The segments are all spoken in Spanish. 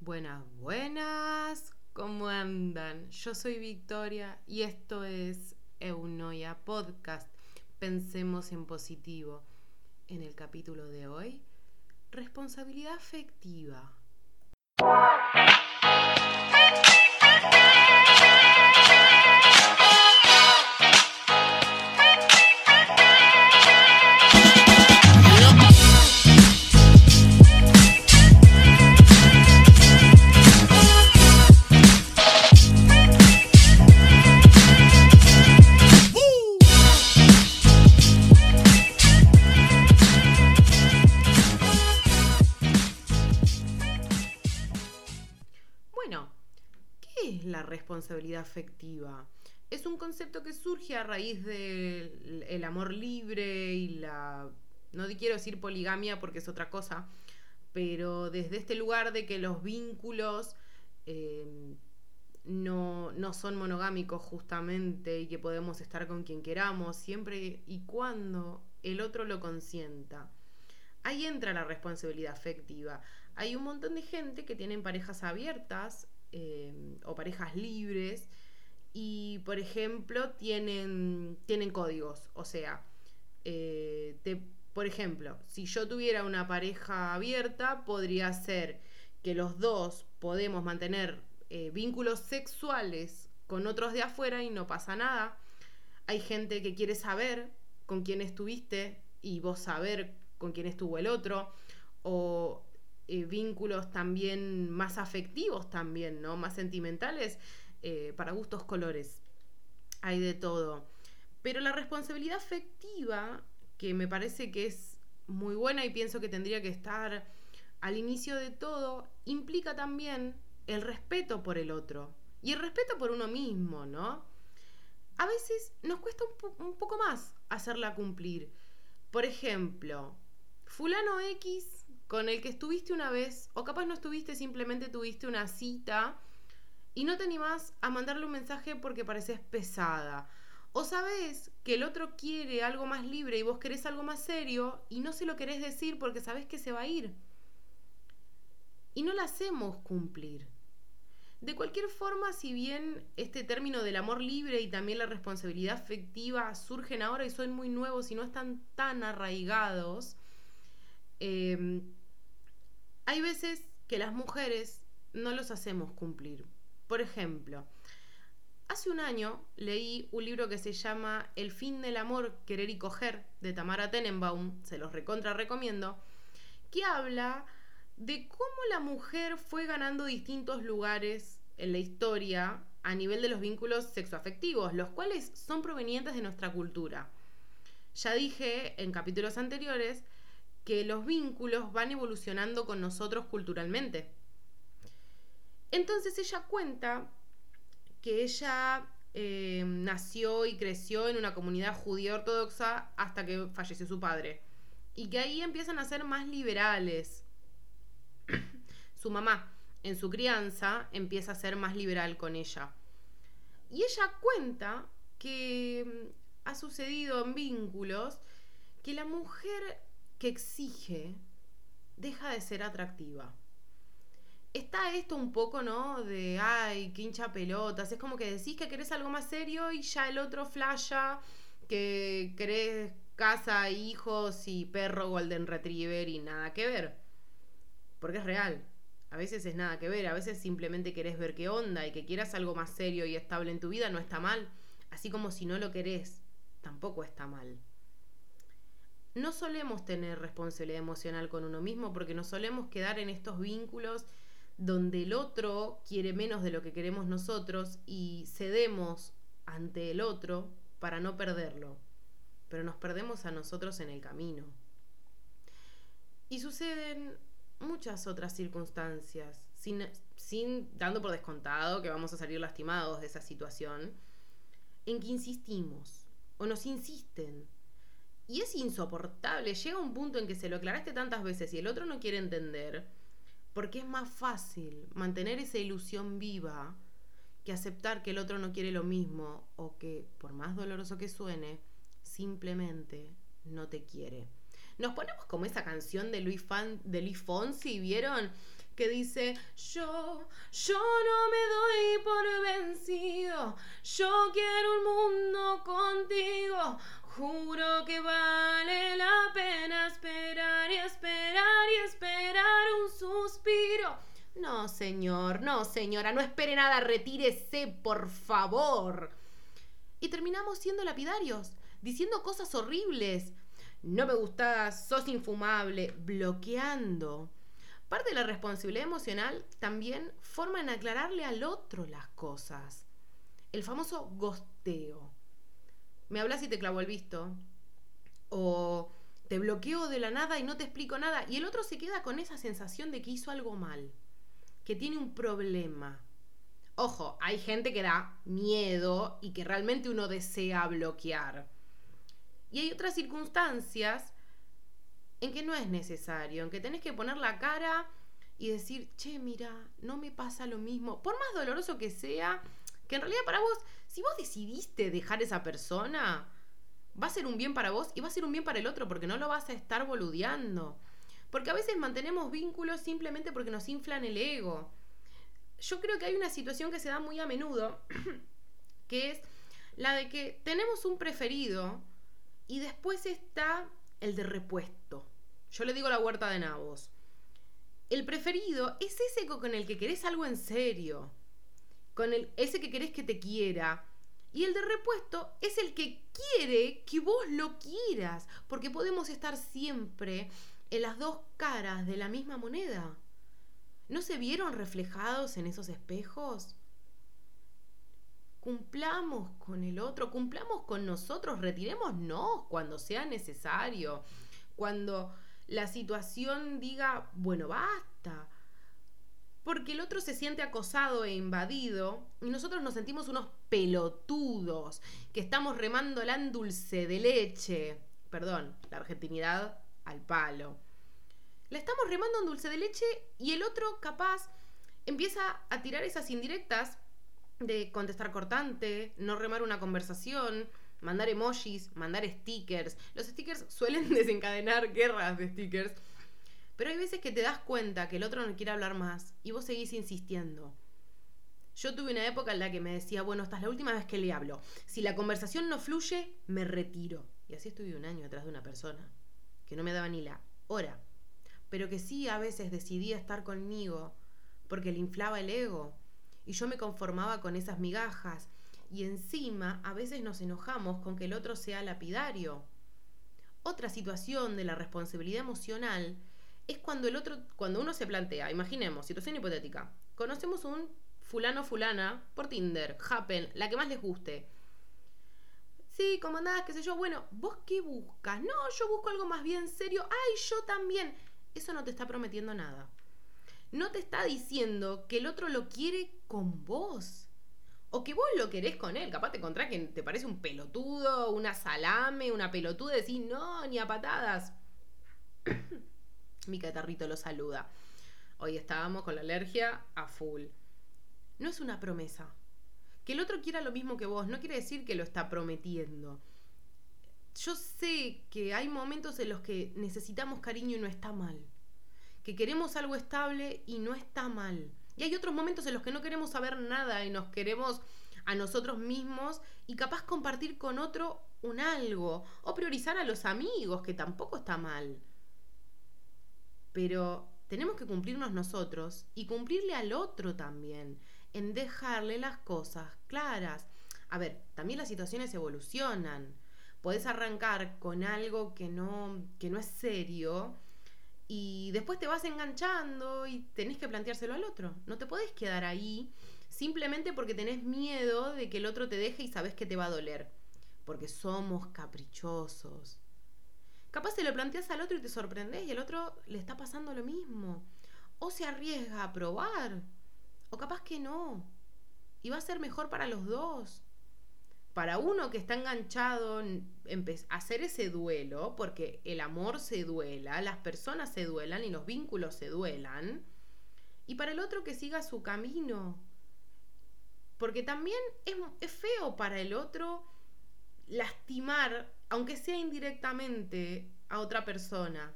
Buenas, buenas, ¿cómo andan? Yo soy Victoria y esto es Eunoia Podcast. Pensemos en positivo. En el capítulo de hoy, responsabilidad afectiva. Bueno, ¿qué es la responsabilidad afectiva? Es un concepto que surge a raíz del el amor libre y la... No quiero decir poligamia porque es otra cosa, pero desde este lugar de que los vínculos eh, no, no son monogámicos justamente y que podemos estar con quien queramos siempre y cuando el otro lo consienta. Ahí entra la responsabilidad afectiva. Hay un montón de gente que tienen parejas abiertas eh, o parejas libres y, por ejemplo, tienen, tienen códigos. O sea, eh, por ejemplo, si yo tuviera una pareja abierta, podría ser que los dos podemos mantener eh, vínculos sexuales con otros de afuera y no pasa nada. Hay gente que quiere saber con quién estuviste y vos saber con quién estuvo el otro. Eh, vínculos también más afectivos también, ¿no? Más sentimentales, eh, para gustos colores. Hay de todo. Pero la responsabilidad afectiva, que me parece que es muy buena y pienso que tendría que estar al inicio de todo, implica también el respeto por el otro y el respeto por uno mismo, ¿no? A veces nos cuesta un, un poco más hacerla cumplir. Por ejemplo, fulano X con el que estuviste una vez, o capaz no estuviste, simplemente tuviste una cita y no te animás a mandarle un mensaje porque pareces pesada. O sabés que el otro quiere algo más libre y vos querés algo más serio y no se lo querés decir porque sabés que se va a ir. Y no la hacemos cumplir. De cualquier forma, si bien este término del amor libre y también la responsabilidad afectiva surgen ahora y son muy nuevos y no están tan arraigados, eh, hay veces que las mujeres no los hacemos cumplir. Por ejemplo, hace un año leí un libro que se llama El fin del amor, querer y coger, de Tamara Tenenbaum, se los recontra recomiendo, que habla de cómo la mujer fue ganando distintos lugares en la historia a nivel de los vínculos sexoafectivos, los cuales son provenientes de nuestra cultura. Ya dije en capítulos anteriores que los vínculos van evolucionando con nosotros culturalmente. Entonces ella cuenta que ella eh, nació y creció en una comunidad judía ortodoxa hasta que falleció su padre. Y que ahí empiezan a ser más liberales. su mamá, en su crianza, empieza a ser más liberal con ella. Y ella cuenta que mm, ha sucedido en vínculos que la mujer que exige deja de ser atractiva. Está esto un poco, ¿no? De, ay, qué hincha pelotas. Es como que decís que querés algo más serio y ya el otro flasha que querés casa, hijos y perro golden retriever y nada que ver. Porque es real. A veces es nada que ver, a veces simplemente querés ver qué onda y que quieras algo más serio y estable en tu vida no está mal. Así como si no lo querés, tampoco está mal. No solemos tener responsabilidad emocional con uno mismo porque nos solemos quedar en estos vínculos donde el otro quiere menos de lo que queremos nosotros y cedemos ante el otro para no perderlo. Pero nos perdemos a nosotros en el camino. Y suceden muchas otras circunstancias, sin, sin dando por descontado que vamos a salir lastimados de esa situación, en que insistimos o nos insisten. Y es insoportable, llega un punto en que se lo aclaraste tantas veces y el otro no quiere entender, porque es más fácil mantener esa ilusión viva que aceptar que el otro no quiere lo mismo o que, por más doloroso que suene, simplemente no te quiere. Nos ponemos como esa canción de Luis, de Luis Fonsi, ¿vieron? Que dice, yo, yo no me doy por vencido, yo quiero un mundo contigo, juro que vale la pena esperar y esperar y esperar un suspiro. No, señor, no, señora, no espere nada, retírese, por favor. Y terminamos siendo lapidarios, diciendo cosas horribles. No me gustas, sos infumable, bloqueando. Parte de la responsabilidad emocional también forma en aclararle al otro las cosas. El famoso gosteo. Me hablas y te clavo el visto. O te bloqueo de la nada y no te explico nada. Y el otro se queda con esa sensación de que hizo algo mal que tiene un problema. Ojo, hay gente que da miedo y que realmente uno desea bloquear. Y hay otras circunstancias en que no es necesario, en que tenés que poner la cara y decir, che, mira, no me pasa lo mismo. Por más doloroso que sea, que en realidad para vos, si vos decidiste dejar esa persona, va a ser un bien para vos y va a ser un bien para el otro porque no lo vas a estar boludeando. Porque a veces mantenemos vínculos simplemente porque nos inflan el ego. Yo creo que hay una situación que se da muy a menudo, que es la de que tenemos un preferido y después está el de repuesto. Yo le digo la huerta de nabos. El preferido es ese con el que querés algo en serio, con el, ese que querés que te quiera. Y el de repuesto es el que quiere que vos lo quieras, porque podemos estar siempre en las dos caras de la misma moneda. ¿No se vieron reflejados en esos espejos? Cumplamos con el otro, cumplamos con nosotros, retirémonos cuando sea necesario, cuando la situación diga, bueno, basta. Porque el otro se siente acosado e invadido y nosotros nos sentimos unos pelotudos que estamos remando en dulce de leche. Perdón, la argentinidad al palo. La estamos remando en dulce de leche y el otro capaz empieza a tirar esas indirectas de contestar cortante, no remar una conversación, mandar emojis, mandar stickers. Los stickers suelen desencadenar guerras de stickers. Pero hay veces que te das cuenta que el otro no quiere hablar más y vos seguís insistiendo. Yo tuve una época en la que me decía, bueno, esta es la última vez que le hablo. Si la conversación no fluye, me retiro. Y así estuve un año atrás de una persona que no me daba ni la hora, pero que sí a veces decidía estar conmigo porque le inflaba el ego y yo me conformaba con esas migajas y encima a veces nos enojamos con que el otro sea lapidario. Otra situación de la responsabilidad emocional es cuando el otro, cuando uno se plantea, imaginemos, situación hipotética, conocemos un fulano fulana por Tinder, Happen, la que más les guste sí, comandadas, qué sé yo. Bueno, ¿vos qué buscas? No, yo busco algo más bien serio. Ay, yo también. Eso no te está prometiendo nada. No te está diciendo que el otro lo quiere con vos. O que vos lo querés con él. Capaz te encontrás que te parece un pelotudo, una salame, una pelotuda. Decís, no, ni a patadas. Mi catarrito lo saluda. Hoy estábamos con la alergia a full. No es una promesa. Que el otro quiera lo mismo que vos no quiere decir que lo está prometiendo. Yo sé que hay momentos en los que necesitamos cariño y no está mal. Que queremos algo estable y no está mal. Y hay otros momentos en los que no queremos saber nada y nos queremos a nosotros mismos y capaz compartir con otro un algo o priorizar a los amigos, que tampoco está mal. Pero tenemos que cumplirnos nosotros y cumplirle al otro también en dejarle las cosas claras. A ver, también las situaciones evolucionan. Podés arrancar con algo que no, que no es serio y después te vas enganchando y tenés que planteárselo al otro. No te podés quedar ahí simplemente porque tenés miedo de que el otro te deje y sabes que te va a doler. Porque somos caprichosos. Capaz te lo planteas al otro y te sorprendes y al otro le está pasando lo mismo. O se arriesga a probar o capaz que no. Y va a ser mejor para los dos. Para uno que está enganchado en hacer ese duelo, porque el amor se duela, las personas se duelan y los vínculos se duelan. Y para el otro que siga su camino. Porque también es feo para el otro lastimar, aunque sea indirectamente, a otra persona.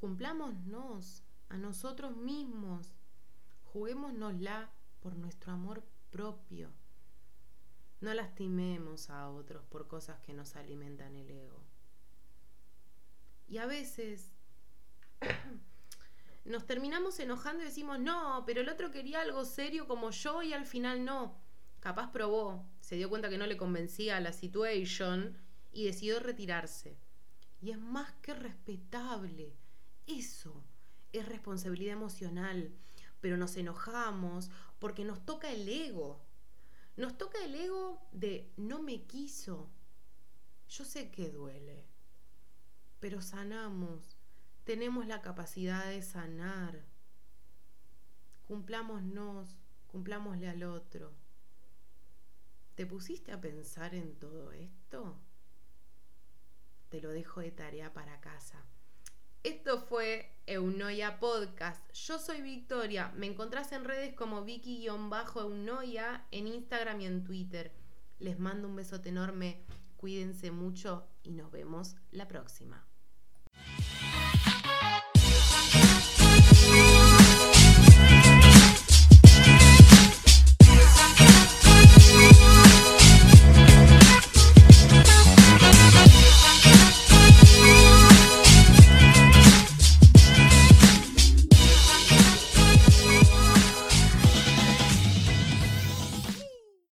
Cumplámonos a nosotros mismos. Juguémonosla por nuestro amor propio. No lastimemos a otros por cosas que nos alimentan el ego. Y a veces nos terminamos enojando y decimos, no, pero el otro quería algo serio como yo y al final no. Capaz probó, se dio cuenta que no le convencía la situación y decidió retirarse. Y es más que respetable. Eso es responsabilidad emocional. Pero nos enojamos porque nos toca el ego. Nos toca el ego de no me quiso. Yo sé que duele, pero sanamos. Tenemos la capacidad de sanar. Cumplámonos, cumplámosle al otro. ¿Te pusiste a pensar en todo esto? Te lo dejo de tarea para casa. Esto fue Eunoia Podcast. Yo soy Victoria. Me encontrás en redes como Vicky-Eunoia en Instagram y en Twitter. Les mando un besote enorme. Cuídense mucho y nos vemos la próxima.